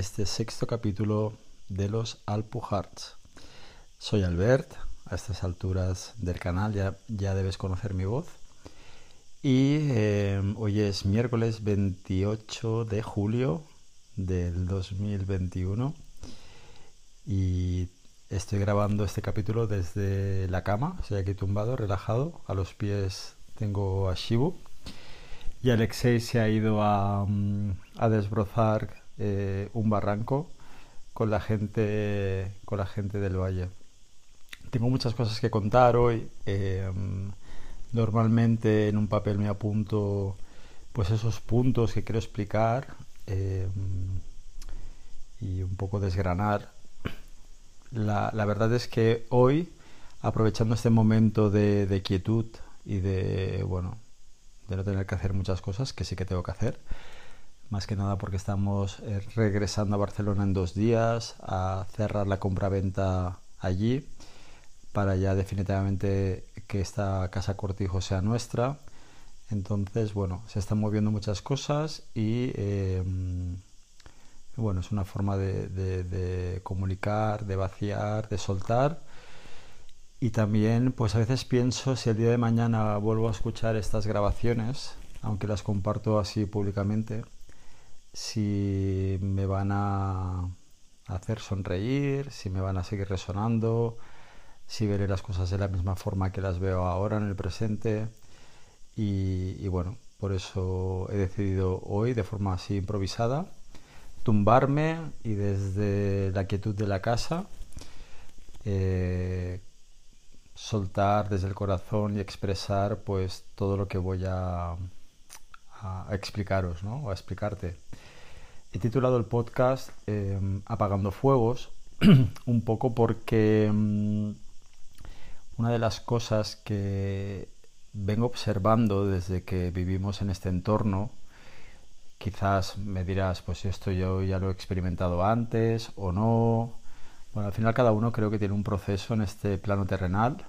A este sexto capítulo de los Alpujarts. Soy Albert, a estas alturas del canal ya, ya debes conocer mi voz. Y eh, hoy es miércoles 28 de julio del 2021 y estoy grabando este capítulo desde la cama, estoy aquí tumbado, relajado, a los pies tengo a Shibu y Alexei se ha ido a, mm, desbrozar eh, un barranco con la gente con la gente del valle. Tengo muchas cosas que contar hoy. Eh, normalmente en un papel me apunto pues esos puntos que quiero explicar eh, y un poco desgranar. La, verdad es que hoy, aprovechando este momento de quietud y de bueno de no tener que hacer muchas cosas que sí que tengo que hacer. Más que nada porque estamos eh, regresando a Barcelona en dos días a cerrar la compra-venta allí para ya definitivamente que esta casa cortijo sea nuestra. Entonces, bueno, se están moviendo muchas cosas y em, bueno, es una forma de comunicar, de vaciar, de soltar y también, pues a veces pienso si el día de mañana vuelvo a escuchar estas grabaciones, aunque las comparto así públicamente, si me van a hacer sonreír, si me van a seguir resonando, si veré las cosas de la misma forma que las veo ahora en el presente. Y, bueno, por eso he decidido hoy, de forma así improvisada, tumbarme y desde la quietud de la casa eh, soltar desde el corazón y expresar pues todo lo que voy a, explicaros, ¿no? O a explicarte. He titulado el podcast em, Apagando Fuegos, un poco porque em, una de las cosas que vengo observando desde que vivimos en este entorno, quizás me dirás, pues esto yo ya lo he experimentado antes o no, bueno, al final cada uno creo que tiene un proceso en este plano terrenal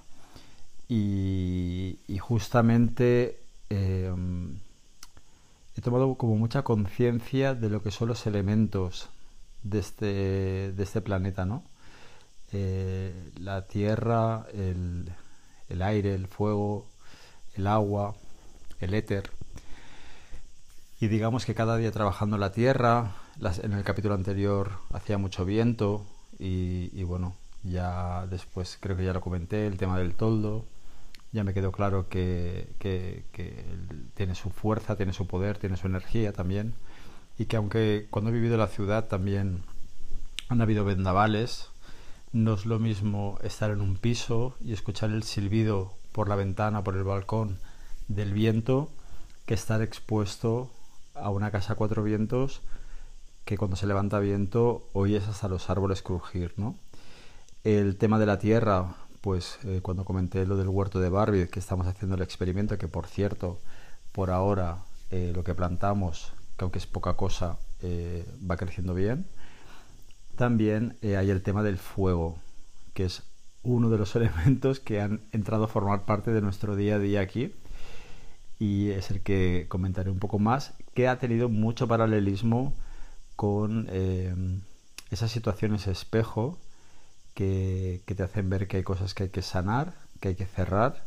y, justamente em, he tomado como mucha conciencia de lo que son los elementos de este, este planeta, ¿no? Eh, la tierra, el, el aire, el fuego, el agua, el éter. Y digamos que cada día trabajando la tierra, en el capítulo anterior hacía mucho viento, y, bueno, ya después creo que ya lo comenté, el tema del toldo, ya me quedó claro que, tiene su fuerza, tiene su poder, tiene su energía también, y que aunque cuando he vivido en la ciudad también han habido vendavales, no es lo mismo estar en un piso y escuchar el silbido por la ventana, por el balcón del viento, que estar expuesto a una casa a cuatro vientos que cuando se levanta viento oyes hasta los árboles crujir, ¿no? El tema de la tierra, pues cuando comenté lo del huerto de Barbie, que estamos haciendo el experimento, que por cierto, por ahora eh, lo que plantamos, que aunque es poca cosa, eh, va creciendo bien. También hay el tema del fuego, que es uno de los elementos que han entrado a formar parte de nuestro día a día aquí y es el que comentaré un poco más, que ha tenido mucho paralelismo con esas situaciones espejo que, te hacen ver que hay cosas que hay que sanar, que hay que cerrar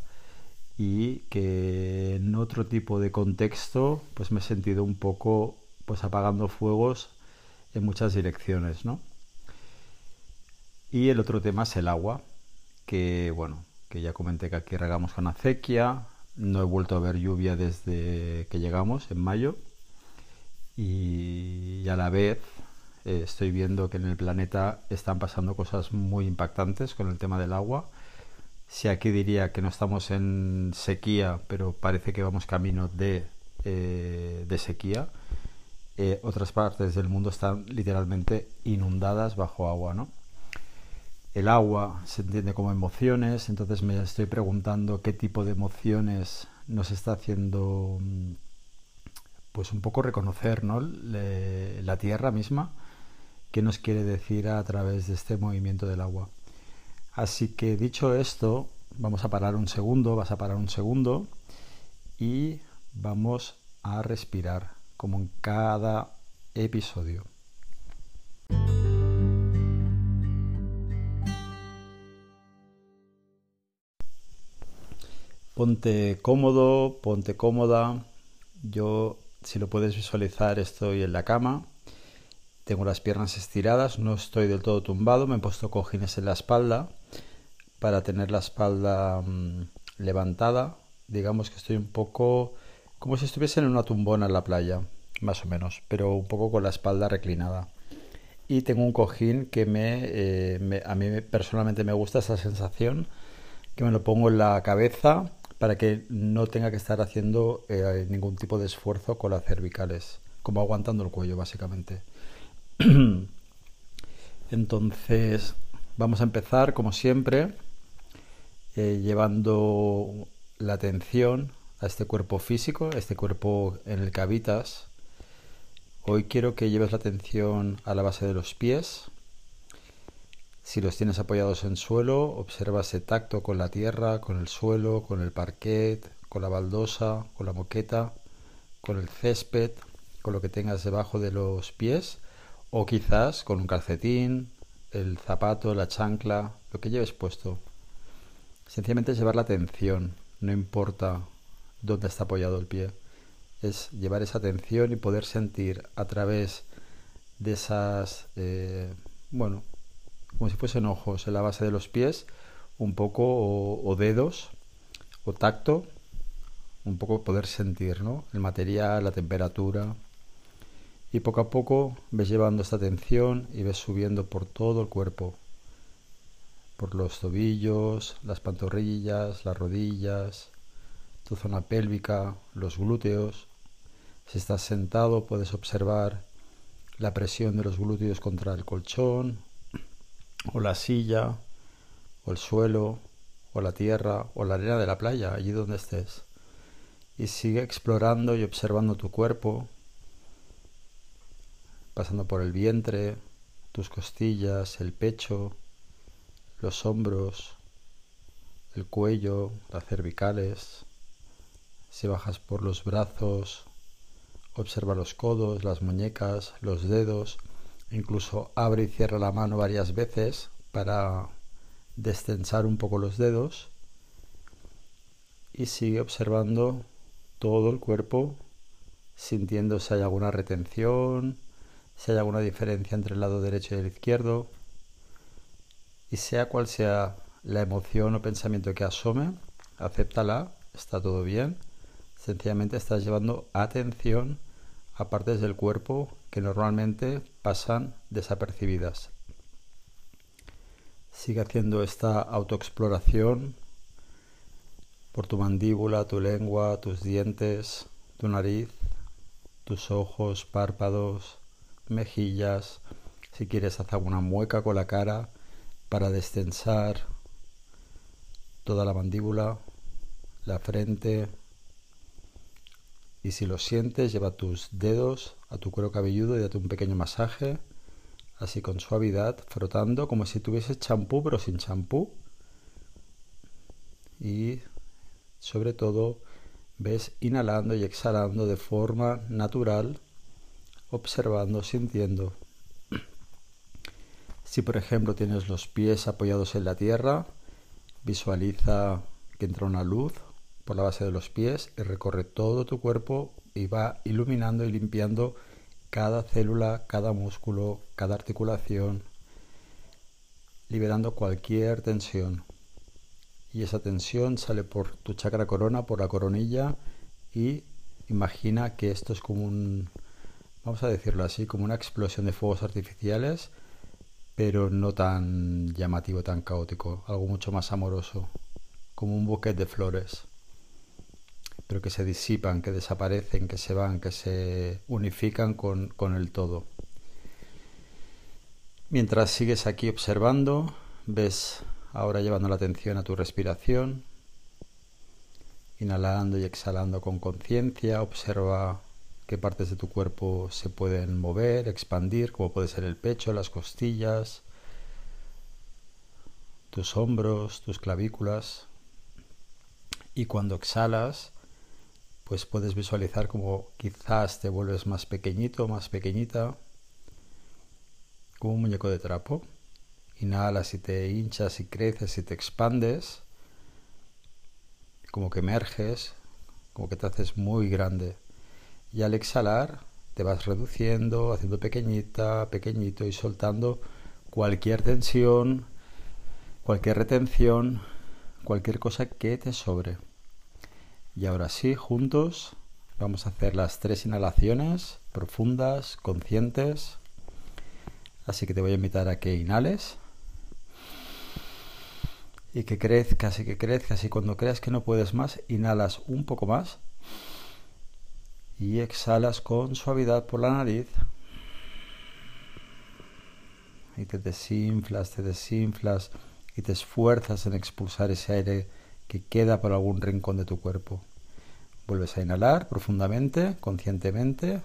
y que en otro tipo de contexto pues me he sentido un poco pues apagando fuegos en muchas direcciones, ¿no? Y el otro tema es el agua, que bueno, que ya comenté que aquí regamos con acequia, no he vuelto a ver lluvia desde que llegamos en mayo y, a la vez eh, estoy viendo que en el planeta están pasando cosas muy impactantes con el tema del agua. Si aquí diría que no estamos en sequía, pero parece que vamos camino de, eh, sequía, eh, otras partes del mundo están literalmente inundadas bajo agua, ¿no? El agua se entiende como emociones, entonces me estoy preguntando qué tipo de emociones nos está haciendo mm, pues un poco reconocer ¿no? la tierra misma, qué nos quiere decir a través de este movimiento del agua. Así que dicho esto, vamos a parar un segundo, vas a parar un segundo y vamos a respirar como en cada episodio. Ponte cómodo, ponte cómoda. Yo, si lo puedes visualizar, estoy en la cama. Tengo las piernas estiradas, no estoy del todo tumbado, me he puesto cojines en la espalda para tener la espalda mm, levantada. Digamos que estoy un poco como si estuviese en una tumbona en la playa, más o menos, pero un poco con la espalda reclinada. Y tengo un cojín que me, eh, a mí personalmente me gusta esa sensación, que me lo pongo en la cabeza para que no tenga que estar haciendo eh, ningún tipo de esfuerzo con las cervicales, como aguantando el cuello básicamente. Entonces, vamos a empezar como siempre, eh, llevando la atención a este cuerpo físico, a este cuerpo en el que habitas. Hoy quiero que lleves la atención a la base de los pies, si los tienes apoyados en suelo, observa ese tacto con la tierra, con el suelo, con el parquet, con la baldosa, con la moqueta, con el césped, con lo que tengas debajo de los pies o quizás con un calcetín, el zapato, la chancla, lo que lleves puesto. Sencillamente es llevar la atención, no importa dónde está apoyado el pie. Es llevar esa atención y poder sentir a través de esas, eh, bueno, como si fuesen ojos en la base de los pies, un poco, o, dedos, o tacto, un poco poder sentir ¿no? el material, la temperatura. Y poco a poco ves llevando esta atención y ves subiendo por todo el cuerpo, por los tobillos, las pantorrillas, las rodillas, tu zona pélvica, los glúteos. Si estás sentado puedes observar la presión de los glúteos contra el colchón o la silla, o el suelo, o la tierra, o la arena de la playa, allí donde estés. Y sigue explorando y observando tu cuerpo, pasando por el vientre, tus costillas, el pecho, los hombros, el cuello, las cervicales. Si bajas por los brazos, observa los codos, las muñecas, los dedos, Incluso abre y cierra la mano varias veces para destensar un poco los dedos y sigue observando todo el cuerpo, sintiendo si hay alguna retención, si hay alguna diferencia entre el lado derecho y el izquierdo. Y sea cual sea la emoción o pensamiento que asome, acéptala, está todo bien. Sencillamente estás llevando atención a partes del cuerpo que normalmente pasan desapercibidas. Sigue haciendo esta autoexploración por tu mandíbula, tu lengua, tus dientes, tu nariz, tus ojos, párpados, mejillas. Si quieres, haz alguna mueca con la cara para destensar toda la mandíbula, la frente, y si lo sientes, lleva tus dedos a tu cuero cabelludo y date un pequeño masaje, así con suavidad, frotando como si tuvieses champú pero sin champú. Y sobre todo ves inhalando y exhalando de forma natural, observando, sintiendo. Si por ejemplo tienes los pies apoyados en la tierra, visualiza que entra una luz por la base de los pies y recorre todo tu cuerpo y va iluminando y limpiando cada célula, cada músculo, cada articulación, liberando cualquier tensión. Y esa tensión sale por tu chakra corona, por la coronilla y imagina que esto es como un, vamos a decirlo así, como una explosión de fuegos artificiales, pero no tan llamativo, tan caótico, algo mucho más amoroso, como un buquete de flores pero que se disipan, que desaparecen, que se van, que se unifican con, con el todo. Mientras sigues aquí observando, ves ahora llevando la atención a tu respiración, inhalando y exhalando con conciencia, observa qué partes de tu cuerpo se pueden mover, expandir, como puede ser el pecho, las costillas, tus hombros, tus clavículas. Y cuando exhalas, pues puedes visualizar como quizás te vuelves más pequeñito, más pequeñita, como un muñeco de trapo. Inhalas y te hinchas y creces y te expandes, como que emerges, como que te haces muy grande. Y al exhalar te vas reduciendo, haciendo pequeñita, pequeñito y soltando cualquier tensión, cualquier retención, cualquier cosa que te sobre. Y ahora sí, juntos vamos a hacer las tres inhalaciones profundas, conscientes. Así que te voy a invitar a que inhales y que crezcas y que crezcas y cuando creas que no puedes más, inhalas un poco más y exhalas con suavidad por la nariz y te desinflas, te desinflas y te esfuerzas en expulsar ese aire que queda por algún rincón de tu cuerpo. Vuelves a inhalar profundamente, conscientemente.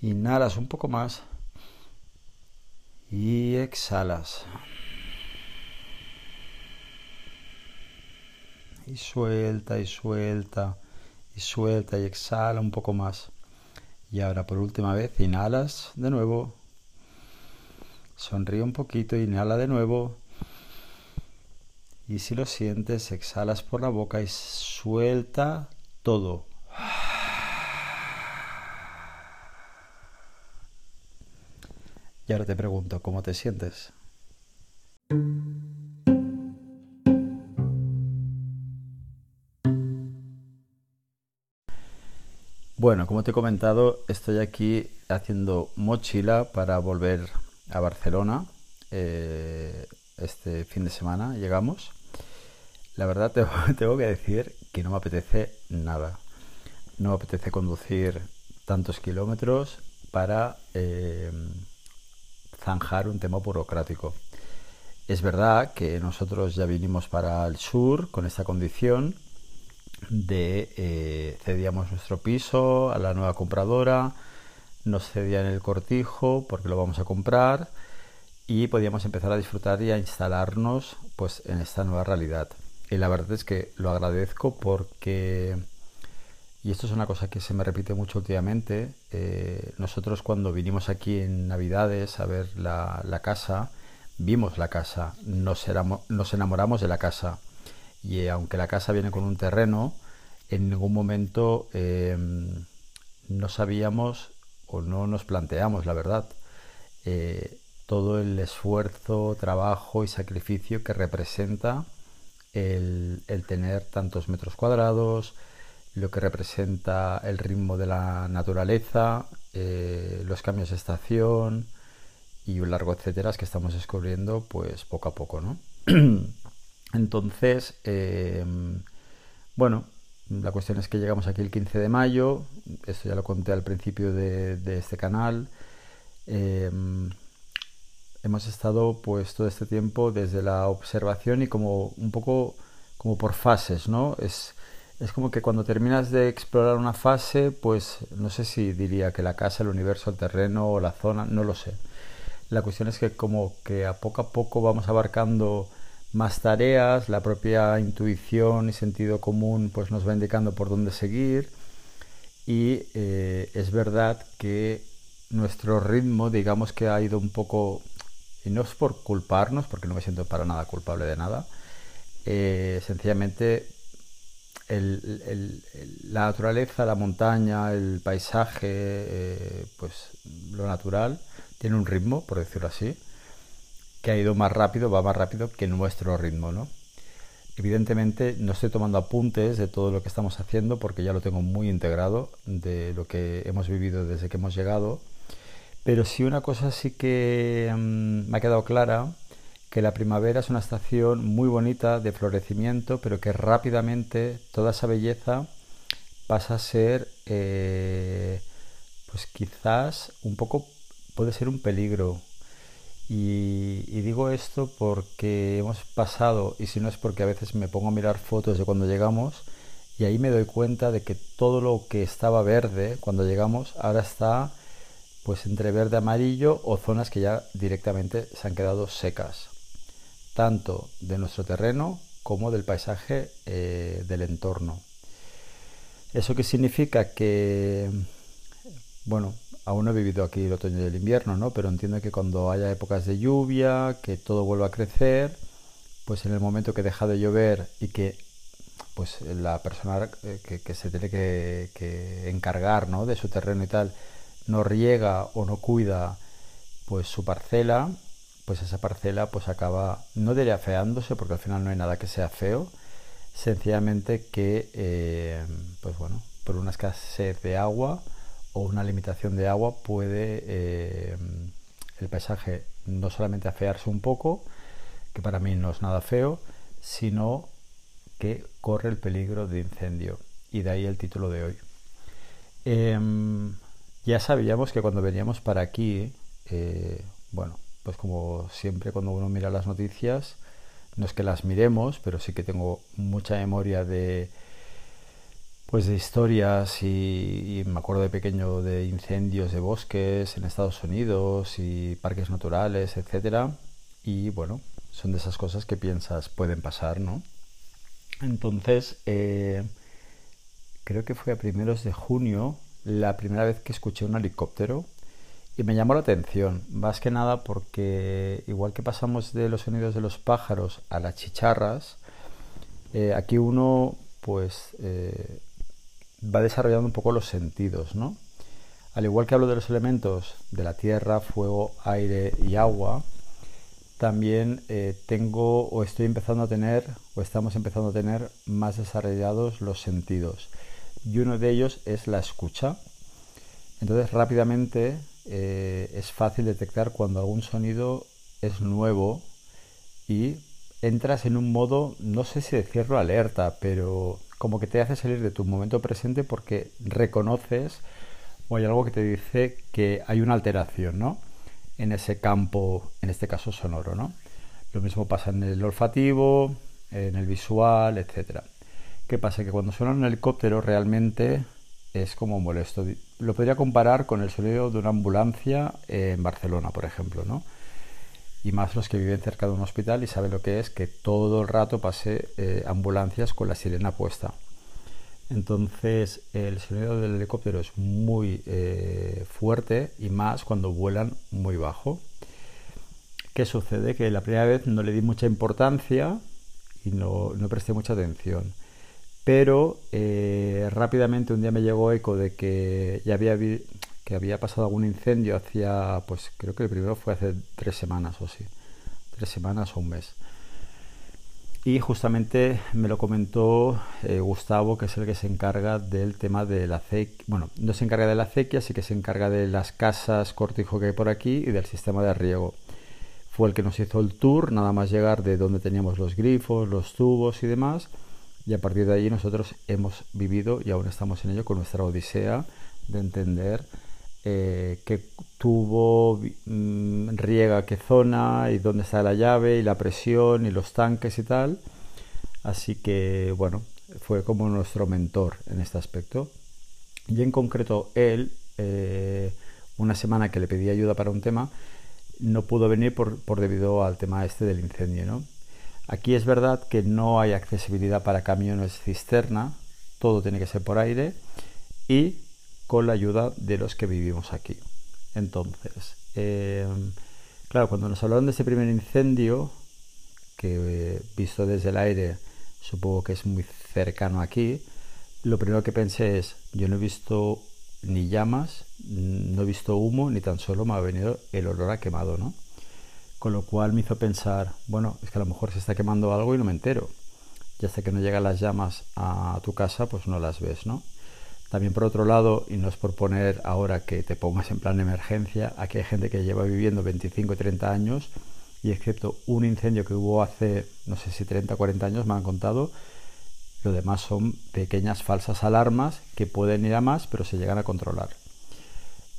Inhalas un poco más y exhalas. Y suelta y suelta y suelta y exhala un poco más. Y ahora por última vez inhalas de nuevo. Sonríe un poquito, inhala de nuevo. Y si lo sientes, exhalas por la boca y suelta todo. Y ahora te pregunto, ¿cómo te sientes? Bueno, como te he comentado, estoy aquí haciendo mochila para volver a Barcelona. Eh, este fin de semana llegamos. La verdad tengo, que decir que no me apetece nada. No me apetece conducir tantos kilómetros para eh, zanjar un tema burocrático. Es verdad que nosotros ya vinimos para el sur con esta condición de eh, cedíamos nuestro piso a la nueva compradora, nos cedían el cortijo porque lo vamos a comprar y podíamos empezar a disfrutar y a instalarnos pues en esta nueva realidad. Y la verdad es que lo agradezco porque, y esto es una cosa que se me repite mucho últimamente, eh, nosotros cuando vinimos aquí en Navidades a ver la, casa, vimos la casa, nos, nos enamoramos de la casa. Y eh, aunque la casa viene con un terreno, en ningún momento em, no sabíamos o no nos planteamos, la verdad, eh, todo el esfuerzo, trabajo y sacrificio que representa el, tener tantos metros cuadrados, lo que representa el ritmo de la naturaleza, eh, los cambios de estación y un largo etcétera que estamos descubriendo pues poco a poco, ¿no? Entonces, em, bueno, la cuestión es que llegamos aquí el 15 de mayo, esto ya lo conté al principio de, este canal. Em, hemos estado pues todo este tiempo desde la observación y como un poco como por fases, ¿no? Es, es como que cuando terminas de explorar una fase, pues no sé si diría que la casa, el universo, el terreno o la zona, no lo sé. La cuestión es que como que a poco a poco vamos abarcando más tareas, la propia intuición y sentido común pues nos va indicando por dónde seguir. Y eh, es verdad que nuestro ritmo digamos que ha ido un poco y no es por culparnos, porque no me siento para nada culpable de nada, eh, sencillamente la naturaleza, la montaña, el paisaje, eh, pues lo natural, tiene un ritmo, por decirlo así, que ha ido más rápido, va más rápido que nuestro ritmo, ¿no? Evidentemente no estoy tomando apuntes de todo lo que estamos haciendo porque ya lo tengo muy integrado de lo que hemos vivido desde que hemos llegado pero sí una cosa sí que mm, me ha quedado clara, que la primavera es una estación muy bonita de florecimiento, pero que rápidamente toda esa belleza pasa a ser, eh, pues quizás un poco, puede ser un peligro. Y, digo esto porque hemos pasado, y si no es porque a veces me pongo a mirar fotos de cuando llegamos, y ahí me doy cuenta de que todo lo que estaba verde cuando llegamos ahora está pues entre verde amarillo o zonas que ya directamente se han quedado secas, tanto de nuestro terreno como del paisaje eh, del entorno. ¿Eso qué significa? Que, bueno, aún no he vivido aquí el otoño y el invierno, ¿no? Pero entiendo que cuando haya épocas de lluvia, que todo vuelva a crecer, pues en el momento que deja de llover y que pues la persona eh, que, se tiene que, encargar ¿no? de su terreno y tal no riega o no cuida pues su parcela, pues esa parcela pues acaba, no diría feándose porque al final no hay nada que sea feo, sencillamente que eh, pues bueno, por una escasez de agua o una limitación de agua puede eh, el paisaje no solamente afearse un poco, que para mí no es nada feo, sino que corre el peligro de incendio. Y de ahí el título de hoy. Em, ya sabíamos que cuando veníamos para aquí, eh, bueno, pues como siempre cuando uno mira las noticias, no es que las miremos, pero sí que tengo mucha memoria de pues de historias y, me acuerdo de pequeño de incendios de bosques en Estados Unidos y parques naturales, etcétera. Y bueno, son de esas cosas que piensas pueden pasar, ¿no? Entonces, eh, creo que fue a primeros de junio la primera vez que escuché un helicóptero y me llamó la atención, más que nada porque igual que pasamos de los sonidos de los pájaros a las chicharras, eh, aquí uno pues eh, va desarrollando un poco los sentidos, ¿no? Al igual que hablo de los elementos de la tierra, fuego, aire y agua, también eh, tengo o estoy empezando a tener o estamos empezando a tener más desarrollados los sentidos y uno de ellos es la escucha. Entonces rápidamente eh, es fácil detectar cuando algún sonido es nuevo y entras en un modo, no sé si decirlo alerta, pero como que te hace salir de tu momento presente porque reconoces o hay algo que te dice que hay una alteración, ¿no? en ese campo, en este caso sonoro. ¿no? Lo mismo pasa en el olfativo, en el visual, etc. ¿Qué pasa? Que cuando suena un helicóptero realmente es como molesto. Lo podría comparar con el sonido de una ambulancia en Barcelona, por ejemplo, ¿no? Y más los que viven cerca de un hospital y saben lo que es que todo el rato pase eh, ambulancias con la sirena puesta. Entonces el sonido del helicóptero es muy eh, fuerte y más cuando vuelan muy bajo. ¿Qué sucede? Que la primera vez no le di mucha importancia y no, no presté mucha atención. Pero eh, rápidamente un día me llegó eco de que ya había, que había pasado algún incendio hacía, pues creo que el primero fue hace tres semanas o sí, tres semanas o un mes. Y justamente me lo comentó eh, Gustavo, que es el que se encarga del tema de la acequia. Bueno, no se encarga de la acequia, sí que se encarga de las casas cortijo que hay por aquí y del sistema de riego. Fue el que nos hizo el tour, nada más llegar de donde teníamos los grifos, los tubos y demás. Y a partir de allí nosotros hemos vivido y aún estamos en ello con nuestra odisea de entender eh, qué tubo mm, riega qué zona y dónde está la llave y la presión y los tanques y tal. Así que bueno, fue como nuestro mentor en este aspecto. Y en concreto él, eh, una semana que le pedí ayuda para un tema, no pudo venir por, por debido al tema este del incendio. ¿no? Aquí es verdad que no hay accesibilidad para camiones cisterna, todo tiene que ser por aire y con la ayuda de los que vivimos aquí. Entonces, em, claro, cuando nos hablaron de ese primer incendio, que eh, visto desde el aire supongo que es muy cercano aquí, lo primero que pensé es, yo no he visto ni llamas, no he visto humo, ni tan solo me ha venido el olor a quemado, ¿no? Con lo cual me hizo pensar, bueno, es que a lo mejor se está quemando algo y no me entero. Y hasta que no llegan las llamas a tu casa, pues no las ves, ¿no? También por otro lado, y no es por poner ahora que te pongas en plan de emergencia, aquí hay gente que lleva viviendo 25 y 30 años y excepto un incendio que hubo hace, no sé si 30 o 40 años, me han contado, lo demás son pequeñas falsas alarmas que pueden ir a más, pero se llegan a controlar.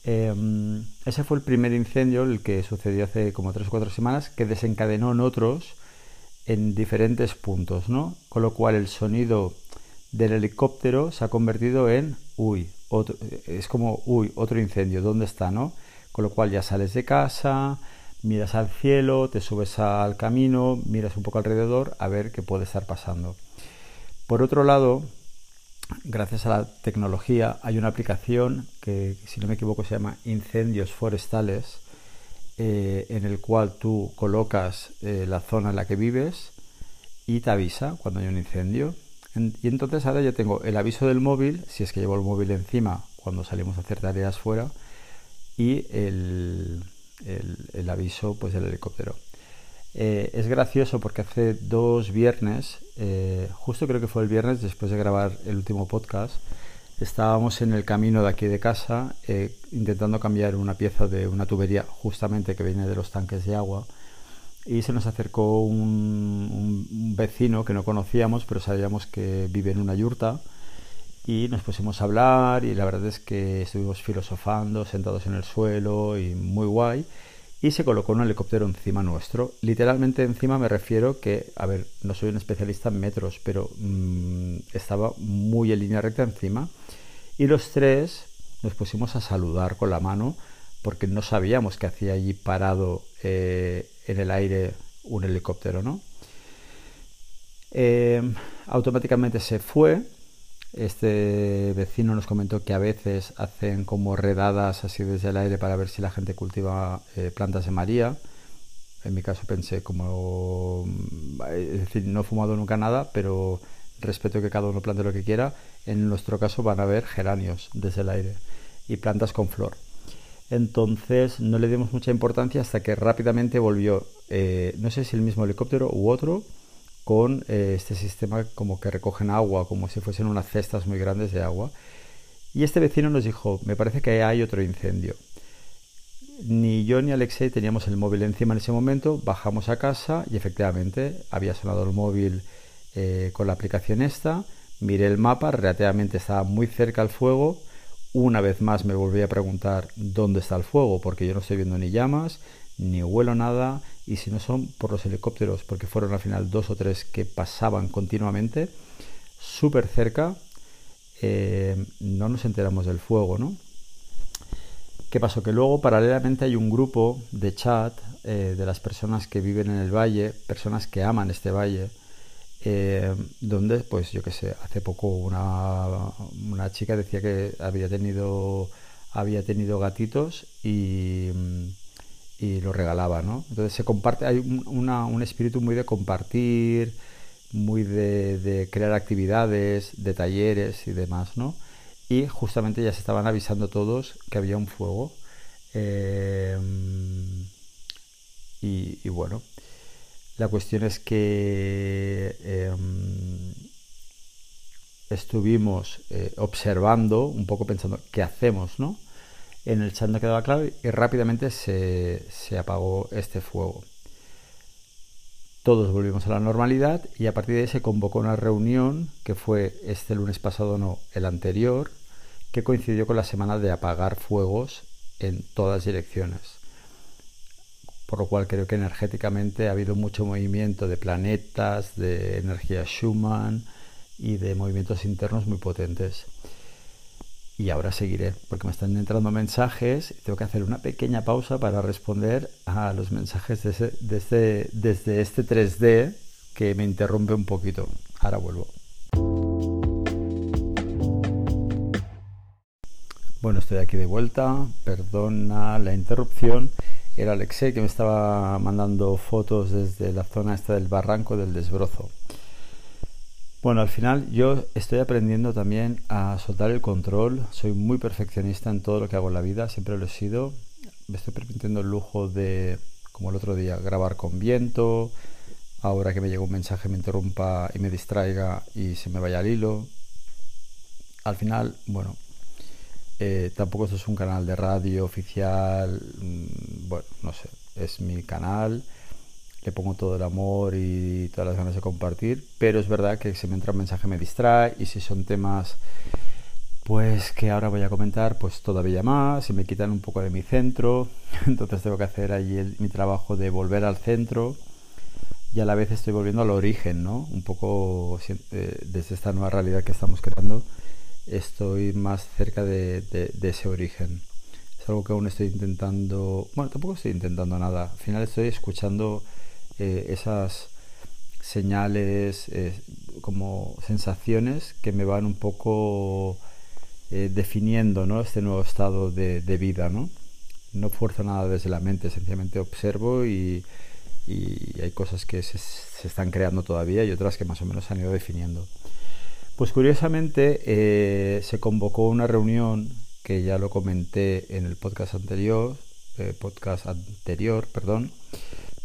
Em, ese fue el primer incendio, el que sucedió hace como 3 o 4 semanas, que desencadenó en otros en diferentes puntos, ¿no? Con lo cual el sonido del helicóptero se ha convertido en, uy, otro, es como, uy, otro incendio, ¿dónde está, no? Con lo cual ya sales de casa, miras al cielo, te subes al camino, miras un poco alrededor a ver qué puede estar pasando. Por otro lado, gracias a la tecnología, hay una aplicación que, si no me equivoco, se llama Incendios Forestales, eh, en el cual tú colocas eh, la zona en la que vives y te avisa cuando hay un incendio. Y entonces ahora yo tengo el aviso del móvil, si es que llevo el móvil encima cuando salimos a hacer tareas fuera, y el, el, aviso pues del helicóptero. Eh, es gracioso porque hace dos viernes, eh, justo creo que fue el viernes después de grabar el último podcast, estábamos en el camino de aquí de casa eh, intentando cambiar una pieza de una tubería justamente que viene de los tanques de agua y se nos acercó un, vecino que no conocíamos pero sabíamos que vive en una yurta y nos pusimos a hablar y la verdad es que estuvimos filosofando sentados en el suelo y muy guay y se colocó un helicóptero encima nuestro. Literalmente encima me refiero que, a ver, no soy un especialista en metros, pero mm, estaba muy en línea recta encima y los tres nos pusimos a saludar con la mano porque no sabíamos que hacía allí parado eh, en el aire un helicóptero, ¿no? Eh, automáticamente se fue este vecino nos comentó que a veces hacen como redadas así desde el aire para ver si la gente cultiva eh, plantas de María. En mi caso pensé como, es decir, no he fumado nunca nada, pero respeto que cada uno plante lo que quiera. En nuestro caso van a haber geranios desde el aire y plantas con flor. Entonces no le dimos mucha importancia hasta que rápidamente volvió, eh, no sé si el mismo helicóptero u otro, con eh, este sistema como que recogen agua, como si fuesen unas cestas muy grandes de agua. Y este vecino nos dijo, me parece que hay otro incendio. Ni yo ni Alexei teníamos el móvil encima en ese momento, bajamos a casa y efectivamente había sonado el móvil eh, con la aplicación esta, miré el mapa, relativamente estaba muy cerca al fuego, una vez más me volví a preguntar dónde está el fuego, porque yo no estoy viendo ni llamas, ni huelo nada, y si no son por los helicópteros, porque fueron al final dos o tres que pasaban continuamente, súper cerca, eh, no nos enteramos del fuego, ¿no? ¿Qué pasó? Que luego paralelamente hay un grupo de chat eh, de las personas que viven en el valle, personas que aman este valle, eh, donde, pues yo qué sé, hace poco una, una chica decía que había tenido, había tenido gatitos y y lo regalaba, ¿no? Entonces se comparte, hay un espíritu muy de compartir, muy de, crear actividades, de talleres y demás, ¿no? Y justamente ya se estaban avisando todos que había un fuego. Em, y, bueno, la cuestión es que em, estuvimos eh, observando, un poco pensando, ¿qué hacemos, no? En el chat no quedaba claro y rápidamente se, apagó este fuego. Todos volvimos a la normalidad y a partir de ahí se convocó una reunión que fue este lunes pasado, no, el anterior, que coincidió con la semana de apagar fuegos en todas direcciones. Por lo cual creo que energéticamente ha habido mucho movimiento de planetas, de energía Schumann y de movimientos internos muy potentes. Y ahora seguiré, porque me están entrando mensajes y tengo que hacer una pequeña pausa para responder a los mensajes desde, desde este 3D que me interrumpe un poquito. Ahora vuelvo. Bueno, estoy aquí de vuelta. Perdona la interrupción. Era Alexei que me estaba mandando fotos desde la zona esta del barranco del desbrozo. Bueno, al final yo estoy aprendiendo también a soltar el control. Soy muy perfeccionista en todo lo que hago en la vida, siempre lo he sido. Me estoy permitiendo el lujo de, como el otro día, grabar con viento. Ahora que me llega un mensaje me interrumpa y me distraiga y se me vaya al hilo. Al final, bueno, eh, tampoco esto es un canal de radio oficial. Mm, bueno, no sé, es mi canal le pongo todo el amor y todas las ganas de compartir, pero es verdad que si me entra un mensaje me distrae y si son temas pues que ahora voy a comentar pues todavía más y me quitan un poco de mi centro, entonces tengo que hacer ahí mi trabajo de volver al centro y a la vez estoy volviendo al origen, ¿no? Un poco eh, desde esta nueva realidad que estamos creando, estoy más cerca de, ese origen. es algo que aún estoy intentando, bueno, tampoco estoy intentando nada, al final estoy escuchando eh, esas señales, eh, como sensaciones que me van un poco eh, definiendo ¿no? este nuevo estado de, vida. ¿no? no fuerzo nada desde la mente, sencillamente observo y, hay cosas que se, se, están creando todavía y otras que más o menos se han ido definiendo. Pues curiosamente se convocó una reunión que ya lo comenté en el podcast anterior, podcast anterior, perdón,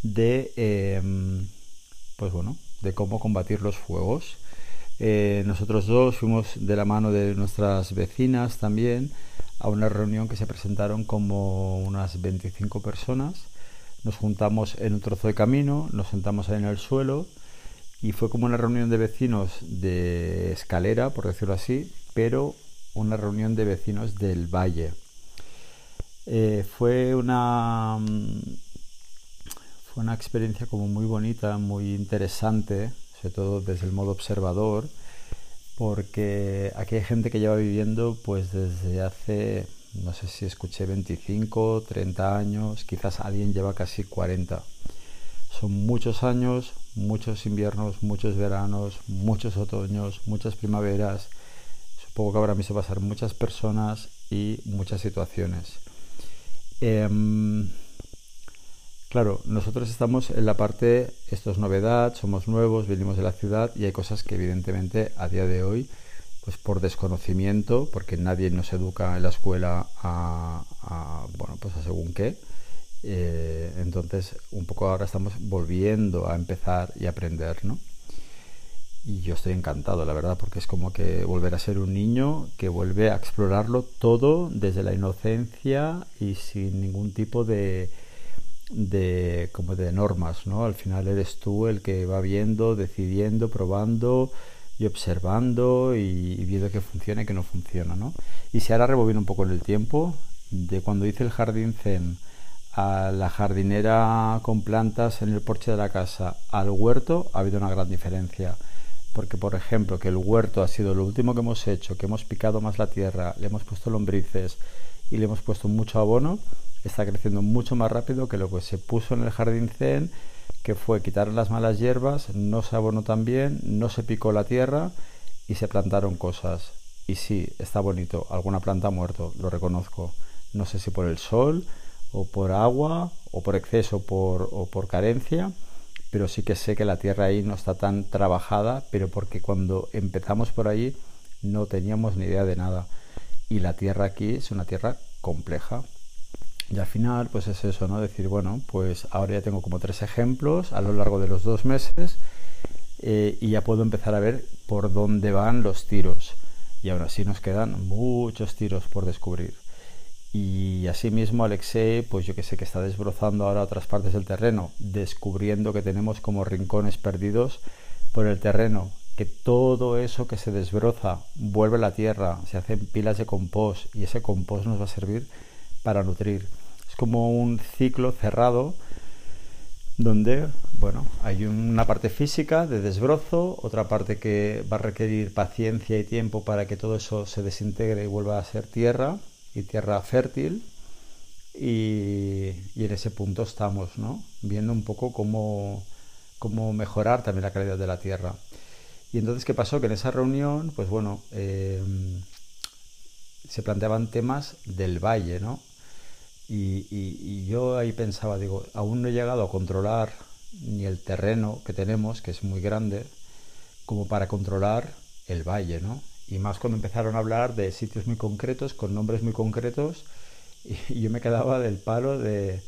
de em, pues bueno, de cómo combatir los fuegos. Eh, nosotros dos fuimos de la mano de nuestras vecinas también a una reunión que se presentaron como unas 25 personas. Nos juntamos en un trozo de camino, nos sentamos ahí en el suelo y fue como una reunión de vecinos de escalera, por decirlo así, pero una reunión de vecinos del valle. Eh, fue una fue una experiencia como muy bonita, muy interesante, sobre todo desde el modo observador, porque aquí hay gente que lleva viviendo pues desde hace, no sé si escuché 25, 30 años, quizás alguien lleva casi 40. Son muchos años, muchos inviernos, muchos veranos, muchos otoños, muchas primaveras. Supongo que habrá visto pasar muchas personas y muchas situaciones. Em, Claro, nosotros estamos en la parte, esto es novedad, somos nuevos, venimos de la ciudad y hay cosas que evidentemente a día de hoy, pues por desconocimiento, porque nadie nos educa en la escuela a, bueno, pues a según qué, eh, entonces un poco ahora estamos volviendo a empezar y aprender, ¿no? Y yo estoy encantado, la verdad, porque es como que volver a ser un niño que vuelve a explorarlo todo desde la inocencia y sin ningún tipo de de como de normas, ¿no? Al final eres tú el que va viendo, decidiendo, probando y observando y, viendo que funciona y que no funciona, ¿no? Y si ahora rebobino un poco en el tiempo, de cuando hice el jardín zen a la jardinera con plantas en el porche de la casa al huerto, ha habido una gran diferencia. Porque, por ejemplo, que el huerto ha sido lo último que hemos hecho, que hemos picado más la tierra, le hemos puesto lombrices y le hemos puesto mucho abono, está creciendo mucho más rápido que lo que se puso en el jardín zen, que fue quitar las malas hierbas, no se abonó tan bien, no se picó la tierra y se plantaron cosas. Y sí, está bonito, alguna planta ha muerto, lo reconozco. No sé si por el sol, o por agua, o por exceso, por, o por carencia, pero sí que sé que la tierra ahí no está tan trabajada, pero porque cuando empezamos por ahí no teníamos ni idea de nada. Y la tierra aquí es una tierra compleja, y al final, pues es eso, ¿no? Decir, bueno, pues ahora ya tengo como tres ejemplos a lo largo de los dos meses eh, y ya puedo empezar a ver por dónde van los tiros. Y aún así nos quedan muchos tiros por descubrir. Y asimismo Alexei, pues yo que sé que está desbrozando ahora otras partes del terreno, descubriendo que tenemos como rincones perdidos por el terreno, que todo eso que se desbroza vuelve a la tierra, se hacen pilas de compost y ese compost nos va a servir para nutrir. Es como un ciclo cerrado donde, bueno, hay una parte física de desbrozo, otra parte que va a requerir paciencia y tiempo para que todo eso se desintegre y vuelva a ser tierra y tierra fértil. Y, en ese punto estamos, ¿no? Viendo un poco cómo, cómo mejorar también la calidad de la tierra. Y entonces, ¿qué pasó? Que en esa reunión, pues bueno, eh, se planteaban temas del valle, ¿no? Y, yo ahí pensaba, digo, aún no he llegado a controlar ni el terreno que tenemos, que es muy grande, como para controlar el valle, ¿no? Y más cuando empezaron a hablar de sitios muy concretos, con nombres muy concretos, y, yo me quedaba del palo de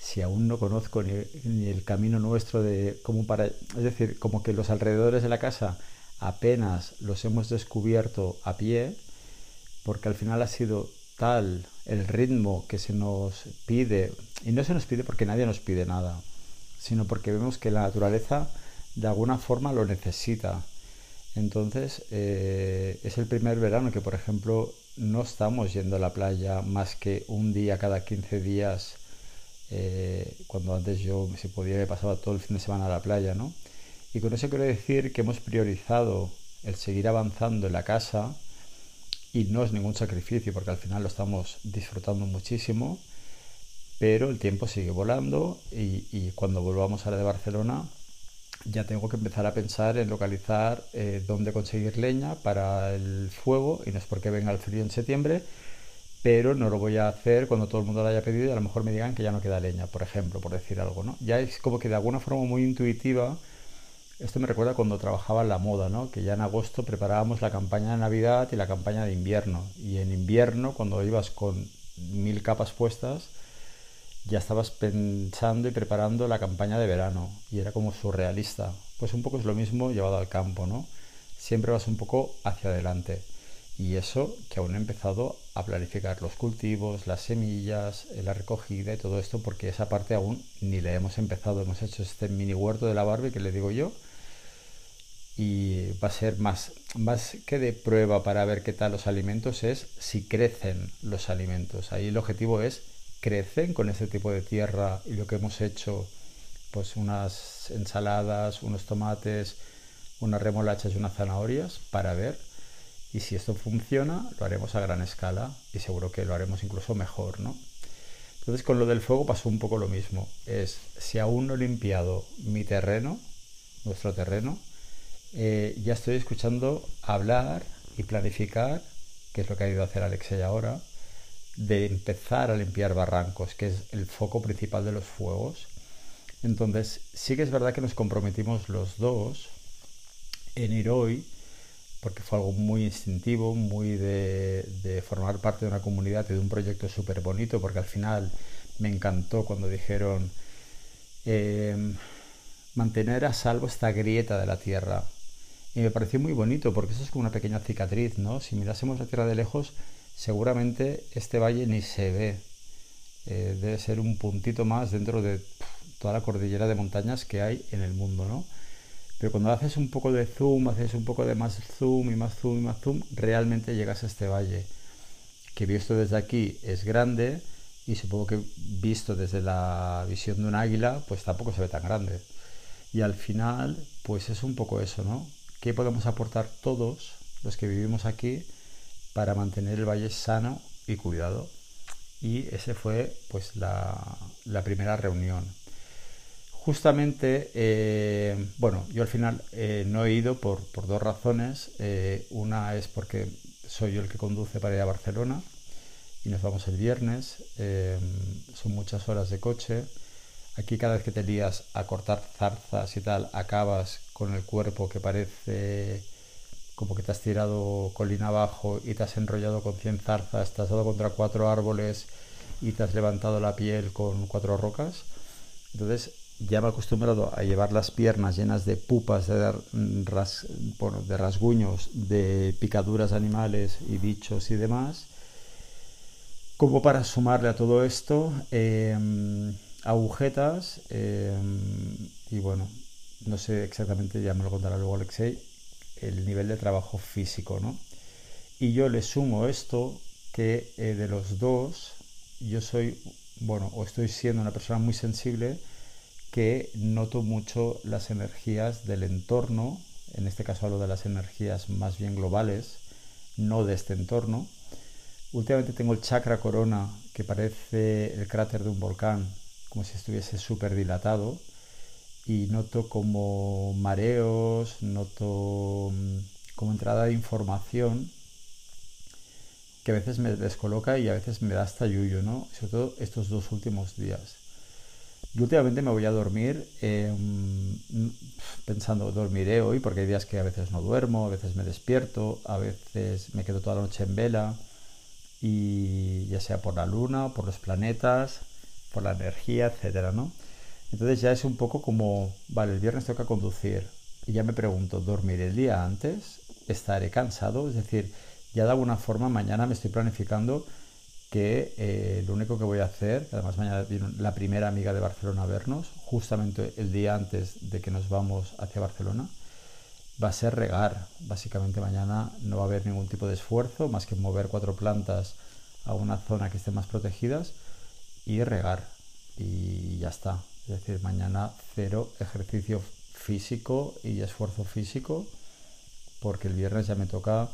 si aún no conozco ni, ni, el camino nuestro de como para... Es decir, como que los alrededores de la casa apenas los hemos descubierto a pie, porque al final ha sido tal el ritmo que se nos pide, y no se nos pide porque nadie nos pide nada, sino porque vemos que la naturaleza de alguna forma lo necesita. Entonces eh, es el primer verano que, por ejemplo, no estamos yendo a la playa más que un día cada 15 días, eh, cuando antes yo, si podía, me pasaba todo el fin de semana a la playa, ¿no? Y con eso quiero decir que hemos priorizado el seguir avanzando en la casa, y no es ningún sacrificio porque al final lo estamos disfrutando muchísimo, pero el tiempo sigue volando y, cuando volvamos a la de Barcelona ya tengo que empezar a pensar en localizar eh, dónde conseguir leña para el fuego y no es porque venga el frío en septiembre, pero no lo voy a hacer cuando todo el mundo lo haya pedido y a lo mejor me digan que ya no queda leña, por ejemplo, por decir algo, ¿no? Ya es como que de alguna forma muy intuitiva esto me recuerda cuando trabajaba en la moda, ¿no? que ya en agosto preparábamos la campaña de Navidad y la campaña de invierno. Y en invierno, cuando ibas con mil capas puestas, ya estabas pensando y preparando la campaña de verano. Y era como surrealista. Pues un poco es lo mismo llevado al campo, ¿no? Siempre vas un poco hacia adelante. Y eso que aún he empezado a planificar los cultivos, las semillas, la recogida y todo esto, porque esa parte aún ni le hemos empezado. Hemos hecho este mini huerto de la Barbie que le digo yo, y va a ser más, más que de prueba para ver qué tal los alimentos es si crecen los alimentos. Ahí el objetivo es crecen con este tipo de tierra y lo que hemos hecho, pues unas ensaladas, unos tomates, unas remolachas y unas zanahorias para ver. Y si esto funciona, lo haremos a gran escala y seguro que lo haremos incluso mejor, ¿no? Entonces con lo del fuego pasó un poco lo mismo. Es si aún no he limpiado mi terreno, nuestro terreno, eh, ya estoy escuchando hablar y planificar, que es lo que ha ido a hacer Alexei ahora, de empezar a limpiar barrancos, que es el foco principal de los fuegos. Entonces, sí que es verdad que nos comprometimos los dos en ir hoy, porque fue algo muy instintivo, muy de, formar parte de una comunidad y de un proyecto súper bonito, porque al final me encantó cuando dijeron eh, mantener a salvo esta grieta de la tierra. Y me pareció muy bonito porque eso es como una pequeña cicatriz, ¿no? Si mirásemos la Tierra de lejos, seguramente este valle ni se ve. Eh, debe ser un puntito más dentro de toda la cordillera de montañas que hay en el mundo, ¿no? Pero cuando haces un poco de zoom, haces un poco de más zoom y más zoom y más zoom, realmente llegas a este valle, que visto desde aquí es grande y supongo que visto desde la visión de un águila, pues tampoco se ve tan grande. Y al final, pues es un poco eso, ¿no? ¿Qué podemos aportar todos los que vivimos aquí para mantener el valle sano y cuidado? Y ese fue pues la, primera reunión. Justamente, eh, bueno, yo al final eh, no he ido por, dos razones. Eh, una es porque soy yo el que conduce para ir a Barcelona y nos vamos el viernes. son muchas horas de coche. Aquí cada vez que te lías a cortar zarzas y tal, acabas con el cuerpo que parece como que te has tirado colina abajo y te has enrollado con 100 zarzas, te has dado contra cuatro árboles y te has levantado la piel con cuatro rocas. Entonces ya me he acostumbrado a llevar las piernas llenas de pupas, de, de rasguños, de picaduras animales y bichos y demás. Como para sumarle a todo esto, em, agujetas em, y bueno, no sé exactamente, ya me lo contará luego Alexei, el nivel de trabajo físico, ¿no? Y yo le sumo esto que eh, de los dos yo soy, bueno, o estoy siendo una persona muy sensible que noto mucho las energías del entorno, en este caso hablo de las energías más bien globales, no de este entorno. Últimamente tengo el chakra corona que parece el cráter de un volcán, como si estuviese súper dilatado y noto como mareos, noto mm, como entrada de información que a veces me descoloca y a veces me da hasta yuyo, ¿no? Sobre todo estos dos últimos días. Y últimamente me voy a dormir em, pensando, dormiré hoy, porque hay días que a veces no duermo, a veces me despierto, a veces me quedo toda la noche en vela, y ya sea por la luna, por los planetas, por la energía, etcétera, ¿no? Entonces ya es un poco como, vale, el viernes toca conducir y ya me pregunto, ¿dormiré el día antes? ¿Estaré cansado? Es decir, ya de alguna forma mañana me estoy planificando que eh, lo único que voy a hacer, además mañana viene la primera amiga de Barcelona a vernos, justamente el día antes de que nos vamos hacia Barcelona, va a ser regar. Básicamente mañana no va a haber ningún tipo de esfuerzo más que mover cuatro plantas a una zona que esté más protegidas y regar. Y ya está. Es decir, mañana cero ejercicio físico y esfuerzo físico, porque el viernes ya me toca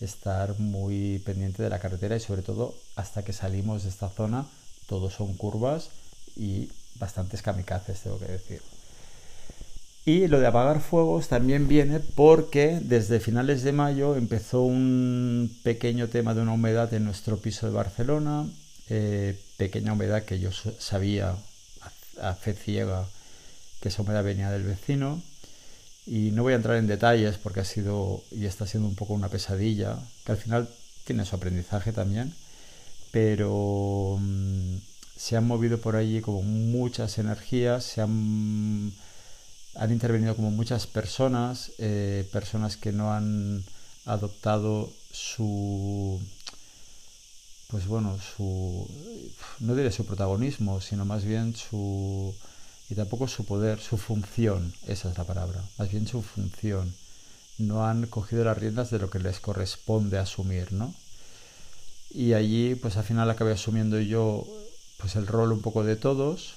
estar muy pendiente de la carretera y sobre todo hasta que salimos de esta zona, todos son curvas y bastantes kamikazes, tengo que decir. Y lo de apagar fuegos también viene porque desde finales de mayo empezó un pequeño tema de una humedad en nuestro piso de Barcelona, eh, pequeña humedad que yo sabía a fe ciega que esa humedad venía del vecino. Y no voy a entrar en detalles porque ha sido y está siendo un poco una pesadilla, que al final tiene su aprendizaje también, pero mm, se han movido por allí como muchas energías, se han han intervenido como muchas personas, eh, personas que no han adoptado su, pues bueno, su, no diré su protagonismo, sino más bien su, y tampoco su poder, su función, esa es la palabra, más bien su función. No han cogido las riendas de lo que les corresponde asumir, ¿no? Y allí, pues al final acabé asumiendo yo, pues el rol un poco de todos,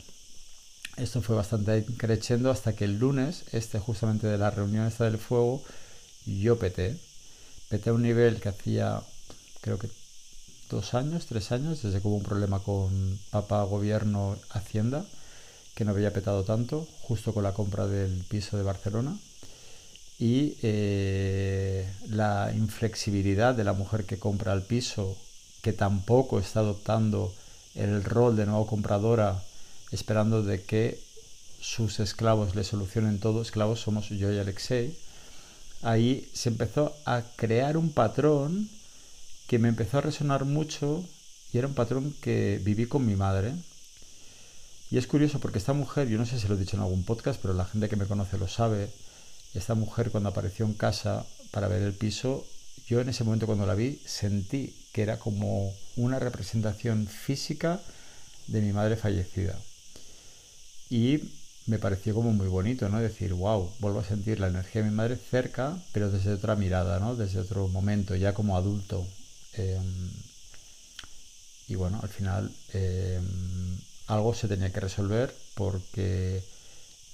esto fue bastante creciendo hasta que el lunes, este justamente de la reunión esta del fuego, yo peté. Peté a un nivel que hacía, creo que dos años, tres años, desde que hubo un problema con papá, gobierno, hacienda, que no había petado tanto, justo con la compra del piso de Barcelona. Y eh, la inflexibilidad de la mujer que compra el piso, que tampoco está adoptando el rol de nueva compradora esperando de que sus esclavos le solucionen todo, esclavos somos yo y Alexei, ahí se empezó a crear un patrón que me empezó a resonar mucho y era un patrón que viví con mi madre. Y es curioso porque esta mujer, yo no sé si lo he dicho en algún podcast, pero la gente que me conoce lo sabe, esta mujer cuando apareció en casa para ver el piso, yo en ese momento cuando la vi sentí que era como una representación física de mi madre fallecida. Y me pareció como muy bonito, ¿no? Decir, wow, vuelvo a sentir la energía de mi madre cerca, pero desde otra mirada, ¿no? Desde otro momento, ya como adulto. Em, y bueno, al final em, algo se tenía que resolver porque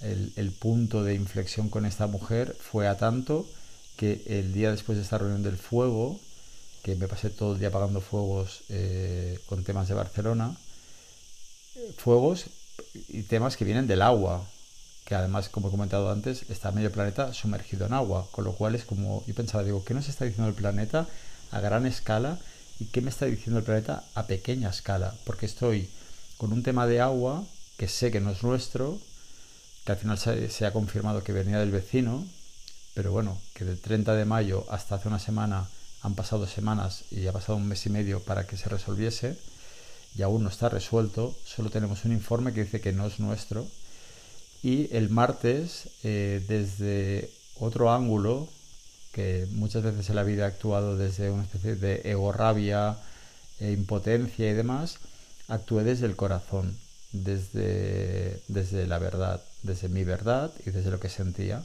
el, punto de inflexión con esta mujer fue a tanto que el día después de esta reunión del fuego, que me pasé todo el día apagando fuegos eh, con temas de Barcelona, fuegos y temas que vienen del agua, que además, como he comentado antes, está medio planeta sumergido en agua, con lo cual es como, yo pensaba, digo, ¿qué nos está diciendo el planeta a gran escala y qué me está diciendo el planeta a pequeña escala? Porque estoy con un tema de agua que sé que no es nuestro, que al final se, ha confirmado que venía del vecino, pero bueno, que del 30 de mayo hasta hace una semana han pasado semanas y ha pasado un mes y medio para que se resolviese y aún no está resuelto, solo tenemos un informe que dice que no es nuestro. Y el martes, eh, desde otro ángulo, que muchas veces en la vida ha actuado desde una especie de ego rabia, e impotencia y demás, actué desde el corazón, desde, desde la verdad, desde mi verdad y desde lo que sentía.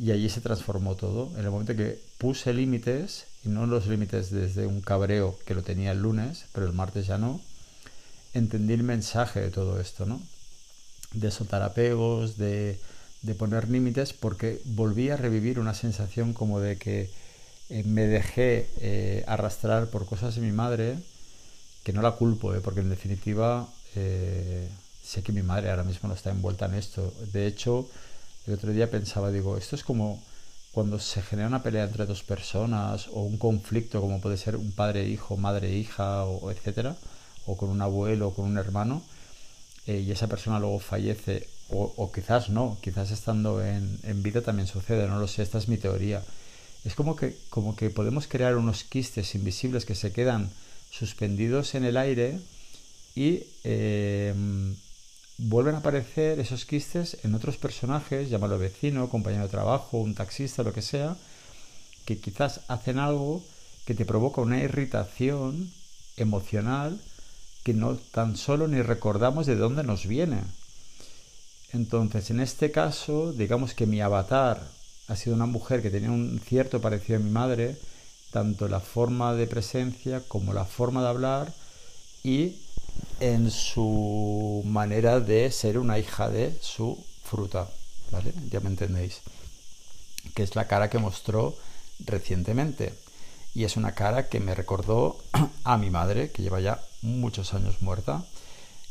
Y allí se transformó todo. En el momento que puse límites, y no los límites desde un cabreo que lo tenía el lunes, pero el martes ya no, entendí el mensaje de todo esto, ¿no? De soltar apegos, de, de poner límites, porque volví a revivir una sensación como de que eh, me dejé eh, arrastrar por cosas de mi madre, que no la culpo, ¿eh? porque en definitiva sé que mi madre ahora mismo no está envuelta en esto. De hecho, el otro día pensaba, digo, esto es como cuando se genera una pelea entre dos personas o un conflicto como puede ser un padre-hijo, madre-hija o etcétera o con un abuelo o con un hermano y esa persona luego fallece o, quizás no, quizás estando en, en, vida también sucede, no lo sé, esta es mi teoría. Es como que, como que podemos crear unos quistes invisibles que se quedan suspendidos en el aire y em, vuelven a aparecer esos quistes en otros personajes, llámalo vecino, compañero de trabajo, un taxista, lo que sea, que quizás hacen algo que te provoca una irritación emocional que no tan solo ni recordamos de dónde nos viene. Entonces, en este caso, digamos que mi avatar ha sido una mujer que tenía un cierto parecido a mi madre, tanto la forma de presencia como la forma de hablar y en su manera de ser una hija de su fruta, ¿vale? Ya me entendéis. Que es la cara que mostró recientemente. Y es una cara que me recordó a mi madre, que lleva ya muchos años muerta.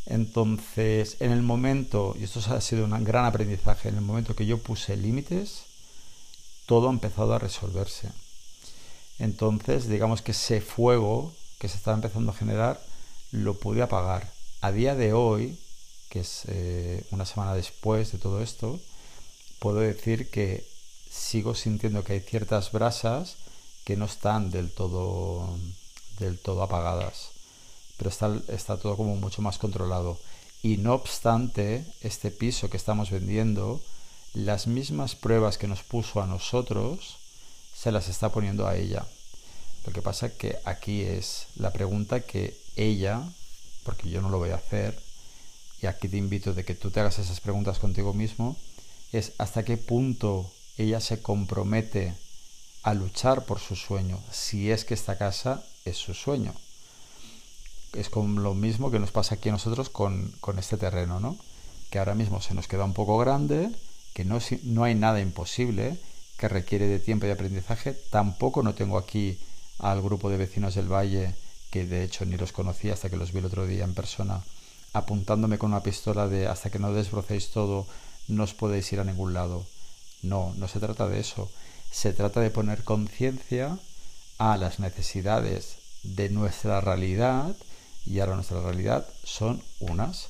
Entonces, en el momento, y esto ha sido un gran aprendizaje, en el momento que yo puse límites, todo ha empezado a resolverse. Entonces, digamos que ese fuego que se estaba empezando a generar, lo pude apagar. A día de hoy, que es eh, una semana después de todo esto, puedo decir que sigo sintiendo que hay ciertas brasas que no están del todo, del todo apagadas, pero está, todo como mucho más controlado. Y no obstante, este piso que estamos vendiendo, las mismas pruebas que nos puso a nosotros, se las está poniendo a ella. Lo que pasa que aquí es la pregunta que ella, porque yo no lo voy a hacer, y aquí te invito de que tú te hagas esas preguntas contigo mismo, es hasta qué punto ella se compromete a luchar por su sueño, si es que esta casa es su sueño. Es como lo mismo que nos pasa aquí a nosotros con, con este terreno, ¿no? Que ahora mismo se nos queda un poco grande, que no, no hay nada imposible, que requiere de tiempo y de aprendizaje. Tampoco no tengo aquí al grupo de vecinos del valle, que de hecho ni los conocía hasta que los vi el otro día en persona, apuntándome con una pistola de hasta que no desbrocéis todo, no os podéis ir a ningún lado. No, no se trata de eso. Se trata de poner conciencia a las necesidades de nuestra realidad y ahora nuestra realidad son unas.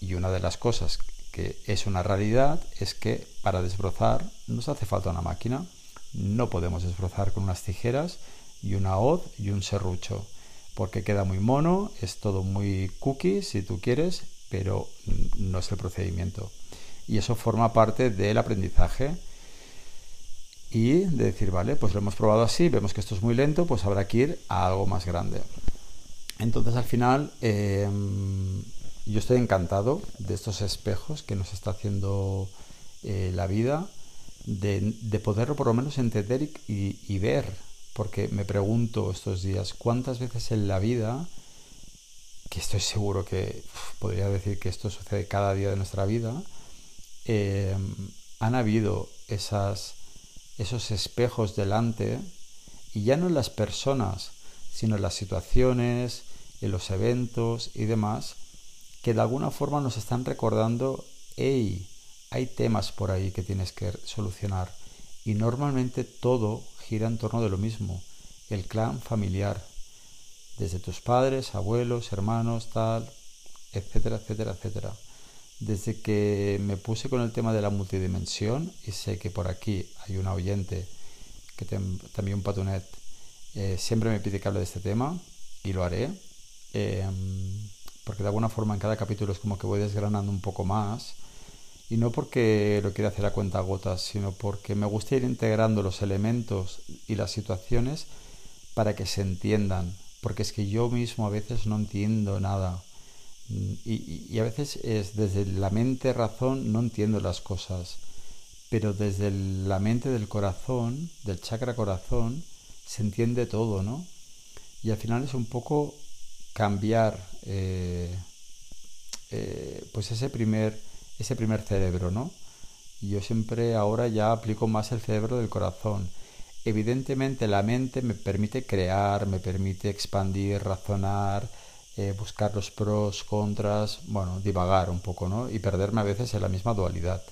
Y una de las cosas que es una realidad es que para desbrozar nos hace falta una máquina. No podemos desbrozar con unas tijeras y una hoz y un serrucho porque queda muy mono, es todo muy cookie si tú quieres, pero no es el procedimiento. Y eso forma parte del aprendizaje y de decir, vale, pues lo hemos probado así, vemos que esto es muy lento, pues habrá que ir a algo más grande. Entonces al final em, yo estoy encantado de estos espejos que nos está haciendo eh, la vida, de, de poder por lo menos entender y, y ver. Porque me pregunto estos días cuántas veces en la vida, que estoy seguro que podría decir que esto sucede cada día de nuestra vida, em, han habido esas, esos espejos delante, y ya no en las personas, sino en las situaciones, en los eventos y demás, que de alguna forma nos están recordando, hey, hay temas por ahí que tienes que solucionar. Y normalmente todo gira en torno de lo mismo, el clan familiar, desde tus padres, abuelos, hermanos, tal, etcétera, etcétera, etcétera. Desde que me puse con el tema de la multidimensión, y sé que por aquí hay una oyente, que también un patonet, eh, siempre me pide que hable de este tema, y lo haré, em, porque de alguna forma en cada capítulo es como que voy desgranando un poco más, y no porque lo quiera hacer a cuenta gotas, sino porque me gusta ir integrando los elementos y las situaciones para que se entiendan, porque es que yo mismo a veces no entiendo nada. Y, y, a veces es desde la mente razón no entiendo las cosas, pero desde la mente del corazón, del chakra corazón, se entiende todo, ¿no? Y al final es un poco cambiar eh, eh, pues ese primer ese primer cerebro, ¿no? Yo siempre ahora ya aplico más el cerebro del corazón. Evidentemente la mente me permite crear, me permite expandir, razonar, eh, buscar los pros, contras, bueno, divagar un poco, ¿no? Y perderme a veces en la misma dualidad.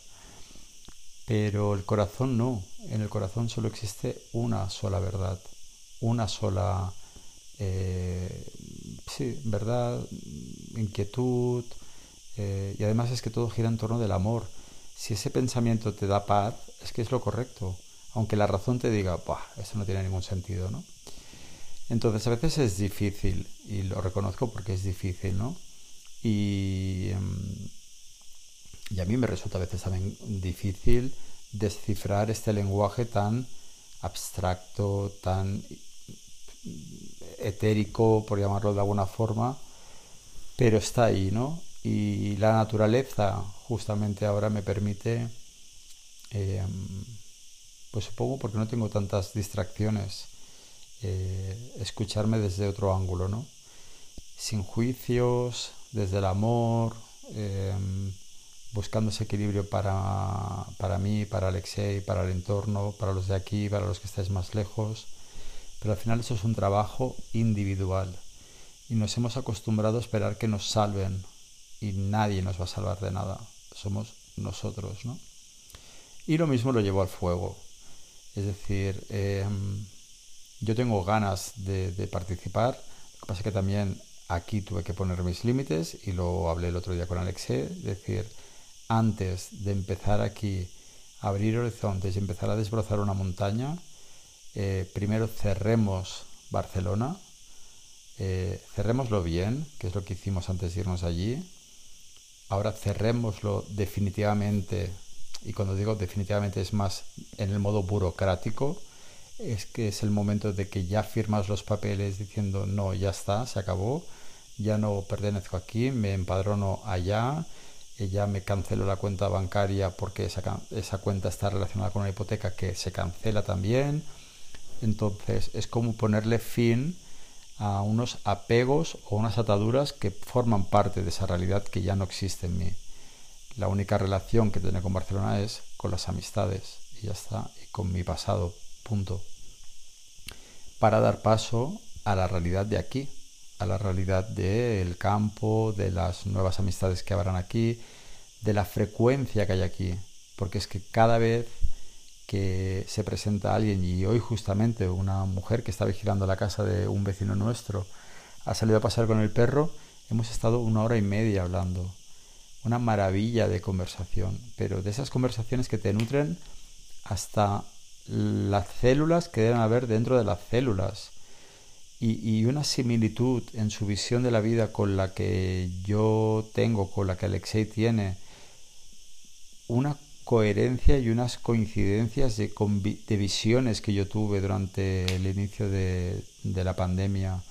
Pero el corazón no. En el corazón solo existe una sola verdad, una sola, eh, sí, verdad, inquietud, eh, y además es que todo gira en torno del amor. Si ese pensamiento te da paz, es que es lo correcto. Aunque la razón te diga, Buah, eso no tiene ningún sentido, ¿no? Entonces a veces es difícil, y lo reconozco porque es difícil, ¿no? Y, em, y a mí me resulta a veces también difícil descifrar este lenguaje tan abstracto, tan etérico, por llamarlo de alguna forma, pero está ahí, ¿no? y la naturaleza justamente ahora me permite, eh, pues supongo porque no tengo tantas distracciones, eh, escucharme desde otro ángulo, ¿no? Sin juicios, desde el amor, eh, buscando ese equilibrio para, para mí, para Alexei, para el entorno, para los de aquí, para los que estáis más lejos, pero al final eso es un trabajo individual. Y nos hemos acostumbrado a esperar que nos salven y nadie nos va a salvar de nada, somos nosotros, ¿no? Y lo mismo lo llevo al fuego, es decir, em, yo tengo ganas de, participar, lo que pasa es que también aquí tuve que poner mis límites y lo hablé el otro día con Alexé, es decir, antes de empezar aquí abrir horizontes y empezar a desbrozar una montaña, eh, primero cerremos Barcelona, eh, cerrémoslo bien, que es lo que hicimos antes de irnos allí. Ahora cerrémoslo definitivamente, y cuando digo definitivamente es más en el modo burocrático, es que es el momento de que ya firmas los papeles diciendo no, ya está, se acabó, ya no pertenezco aquí, me empadrono allá, eh, ya me cancelo la cuenta bancaria porque esa, esa cuenta está relacionada con una hipoteca que se cancela también. Entonces es como ponerle fin a unos apegos o unas ataduras que forman parte de esa realidad que ya no existe en mí. La única relación que tengo con Barcelona es con las amistades y ya está, y con mi pasado, punto. Para dar paso a la realidad de aquí, a la realidad del campo, de las nuevas amistades que habrán aquí, de la frecuencia que hay aquí, porque es que cada vez que se presenta alguien y hoy justamente una mujer que está vigilando la casa de un vecino nuestro ha salido a pasar con el perro, hemos estado una hora y media hablando. Una maravilla de conversación, pero de esas conversaciones que te nutren hasta las células que deben haber dentro de las células y, una similitud en su visión de la vida con la que yo tengo, con la que Alexei tiene, una coherencia y unas coincidencias de, visiones que yo tuve durante el inicio de, la pandemia.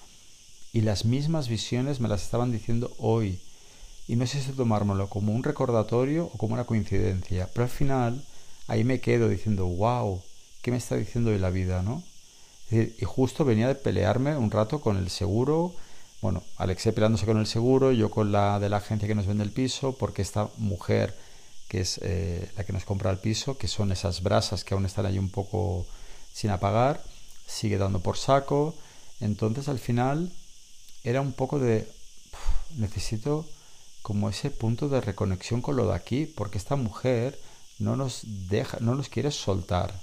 Y las mismas visiones me las estaban diciendo hoy. Y no sé si tomármelo como un recordatorio o como una coincidencia, pero al final ahí me quedo diciendo, wow, ¿qué me está diciendo hoy la vida, no? y justo venía de pelearme un rato con el seguro, bueno, Alexei peleándose con el seguro, yo con la de la agencia que nos vende el piso, porque esta mujer que es eh, la que nos compra el piso, que son esas brasas que aún están ahí un poco sin apagar, sigue dando por saco. Entonces al final era un poco de, necesito como ese punto de reconexión con lo de aquí, porque esta mujer no nos deja, no nos quiere soltar.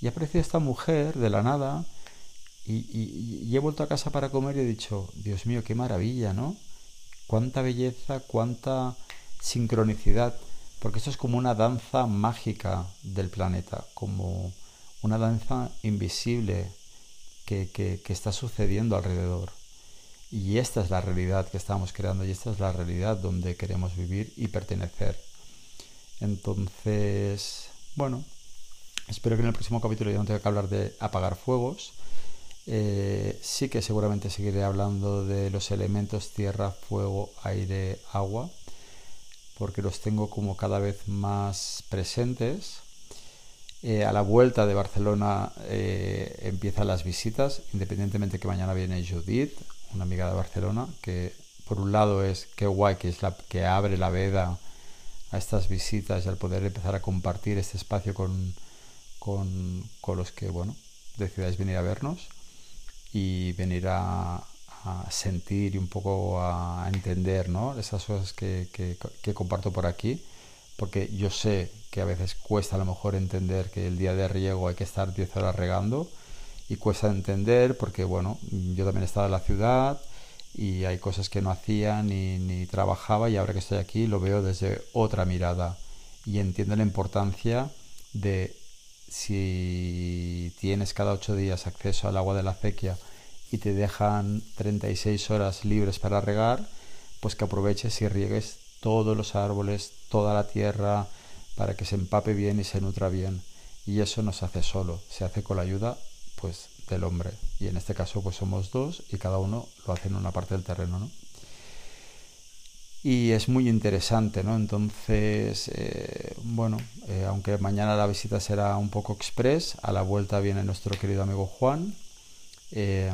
Y ha aparecido esta mujer de la nada y, he vuelto a casa para comer y he dicho, Dios mío, qué maravilla, ¿no? Cuánta belleza, cuánta sincronicidad, porque esto es como una danza mágica del planeta, como una danza invisible que, está sucediendo alrededor. Y esta es la realidad que estamos creando y esta es la realidad donde queremos vivir y pertenecer. Entonces, bueno, espero que en el próximo capítulo ya no tenga que hablar de apagar fuegos. Eh, sí que seguramente seguiré hablando de los elementos tierra, fuego, aire, agua, porque los tengo como cada vez más presentes. Eh, a la vuelta de Barcelona eh, empiezan las visitas, independientemente que mañana viene Judith, una amiga de Barcelona, que por un lado es que guay que es la que abre la veda a estas visitas y al poder empezar a compartir este espacio con, con, con los que bueno decidáis venir a vernos y venir a, sentir y un poco a entender ¿no? esas cosas que, que, comparto por aquí, porque yo sé que a veces cuesta a lo mejor entender que el día de riego hay que estar 10 horas regando y cuesta entender porque bueno, yo también estaba en la ciudad y hay cosas que no hacía ni, ni trabajaba y ahora que estoy aquí lo veo desde otra mirada y entiendo la importancia de si tienes cada ocho días acceso al agua de la acequia y te dejan 36 horas libres para regar, pues que aproveches y riegues todos los árboles, toda la tierra, para que se empape bien y se nutra bien. Y eso no se hace solo, se hace con la ayuda pues del hombre. Y en este caso pues somos dos y cada uno lo hace en una parte del terreno, ¿no? y es muy interesante, ¿no? Entonces, eh, bueno, eh, aunque mañana la visita será un poco express, a la vuelta viene nuestro querido amigo Juan, eh,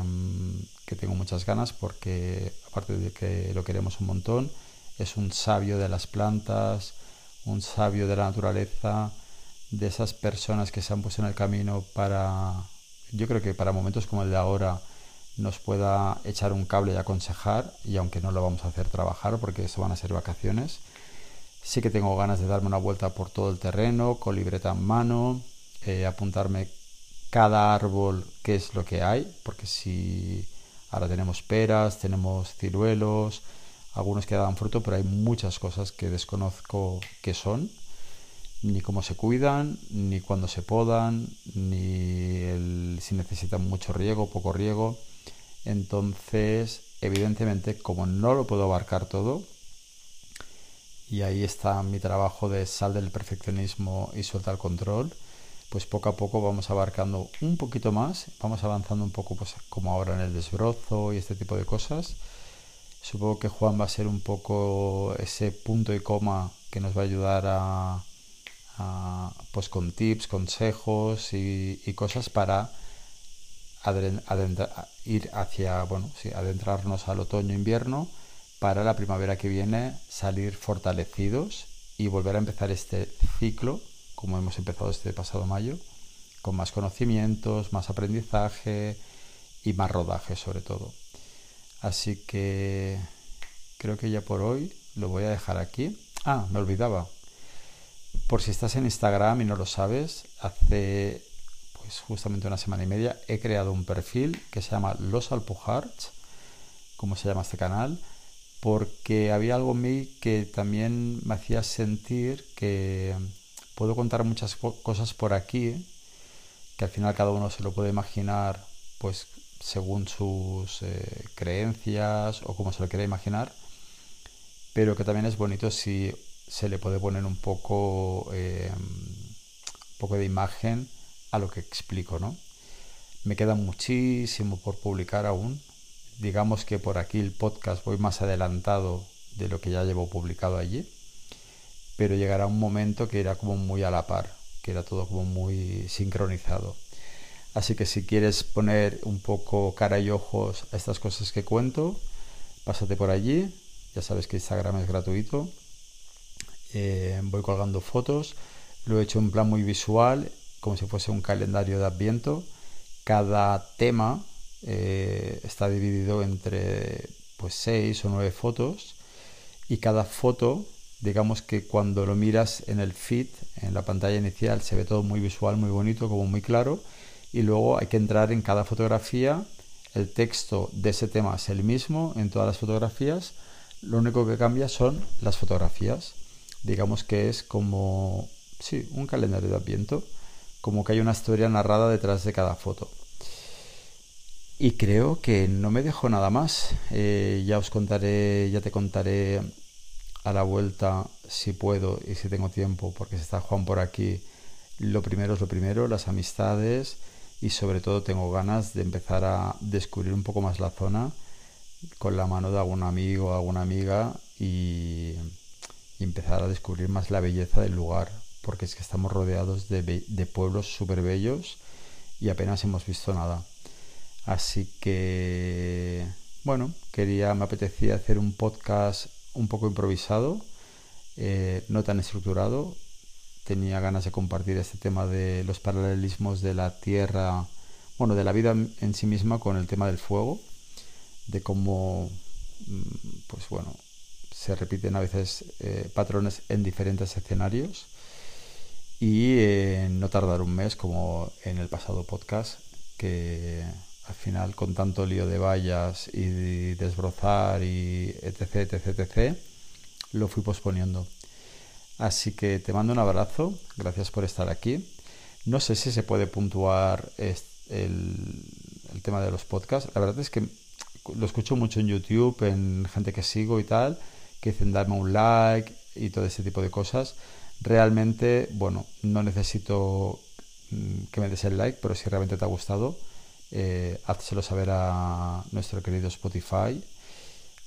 que tengo muchas ganas porque, aparte de que lo queremos un montón, es un sabio de las plantas, un sabio de la naturaleza, de esas personas que se han puesto en el camino para yo creo que para momentos como el de ahora nos pueda echar un cable y aconsejar, y aunque no lo vamos a hacer trabajar porque eso van a ser vacaciones, sí que tengo ganas de darme una vuelta por todo el terreno, con libreta en mano, eh, apuntarme cada árbol qué es lo que hay, porque si ahora tenemos peras, tenemos ciruelos, algunos que dan fruto, pero hay muchas cosas que desconozco qué son, ni cómo se cuidan, ni cuándo se podan, ni si necesitan mucho riego, poco riego. Entonces, evidentemente, como no lo puedo abarcar todo, y ahí está mi trabajo de sal del perfeccionismo y suelta el control, pues poco a poco vamos abarcando un poquito más, vamos avanzando un poco pues como ahora en el desbrozo y este tipo de cosas. Supongo que Juan va a ser un poco ese punto y coma que nos va a ayudar a, pues con tips, consejos y, cosas para ir hacia, bueno, sí, adentrarnos al otoño-invierno para la primavera que viene salir fortalecidos y volver a empezar este ciclo, como hemos empezado este pasado mayo, con más conocimientos, más aprendizaje y más rodaje sobre todo. Así que creo que ya por hoy lo voy a dejar aquí. Ah, me olvidaba. Por si estás en Instagram y no lo sabes, hace pues justamente una semana y media he creado un perfil que se llama Los Alpujarts, como se llama este canal, porque había algo en mí que también me hacía sentir que puedo contar muchas cosas por aquí, que al final cada uno se lo puede imaginar pues según sus eh, creencias o como se lo quiera imaginar, pero que también es bonito si se le puede poner un poco, eh, un poco de imagen a lo que explico, ¿no? Me queda muchísimo por publicar aún. Digamos que por aquí el podcast voy más adelantado de lo que ya llevo publicado allí, pero llegará un momento que irá como muy a la par, que era todo como muy sincronizado. Así que si quieres poner un poco cara y ojos a estas cosas que cuento, pásate por allí. Ya sabes que Instagram es gratuito. Eh, voy colgando fotos. Lo he hecho en plan muy visual como si fuese un calendario de Adviento. Cada tema eh, está dividido entre pues seis o nueve fotos y cada foto, digamos que cuando lo miras en el feed, en la pantalla inicial, se ve todo muy visual, muy bonito, como muy claro y luego hay que entrar en cada fotografía. El texto de ese tema es el mismo en todas las fotografías. Lo único que cambia son las fotografías. Digamos que es como, sí, un calendario de Adviento como que hay una historia narrada detrás de cada foto. Y creo que no me dejo nada más. Eh, ya os contaré, ya te contaré a la vuelta si puedo y si tengo tiempo, porque si está Juan por aquí, lo primero es lo primero, las amistades y sobre todo tengo ganas de empezar a descubrir un poco más la zona con la mano de algún amigo o alguna amiga y empezar a descubrir más la belleza del lugar, porque es que estamos rodeados de, de pueblos súper bellos y apenas hemos visto nada. Así que, bueno, quería, me apetecía hacer un podcast un poco improvisado, eh, no tan estructurado. Tenía ganas de compartir este tema de los paralelismos de la tierra, bueno, de la vida en sí misma con el tema del fuego, de cómo, mm, pues bueno, se repiten a veces eh, patrones en diferentes escenarios y eh, no tardar un mes como en el pasado podcast que al final con tanto lío de vallas y desbrozar y etc, etc, etc, lo fui posponiendo. Así que te mando un abrazo, gracias por estar aquí. No sé si se puede puntuar el, tema de los podcasts. La verdad es que lo escucho mucho en YouTube, en gente que sigo y tal, que dicen darme un like y todo ese tipo de cosas realmente, bueno, no necesito mm, que me des el like, pero si realmente te ha gustado, eh, saber a nuestro querido Spotify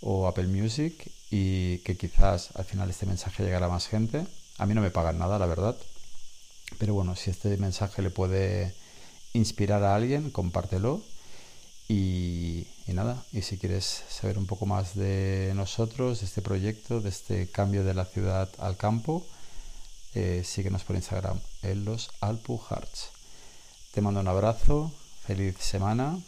o Apple Music y que quizás al final este mensaje llegará a más gente. A mí no me pagan nada, la verdad. Pero bueno, si este mensaje le puede inspirar a alguien, compártelo. Y, y, nada, y si quieres saber un poco más de nosotros, de este proyecto, de este cambio de la ciudad al campo, eh, síguenos por Instagram en los Alpu Hearts. Te mando un abrazo, feliz semana.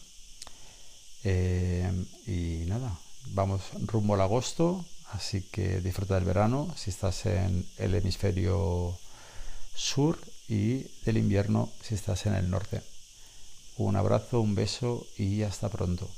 Eh, y nada, vamos rumbo al agosto, así que disfruta del verano si estás en el hemisferio sur y del invierno si estás en el norte. Un abrazo, un beso y hasta pronto.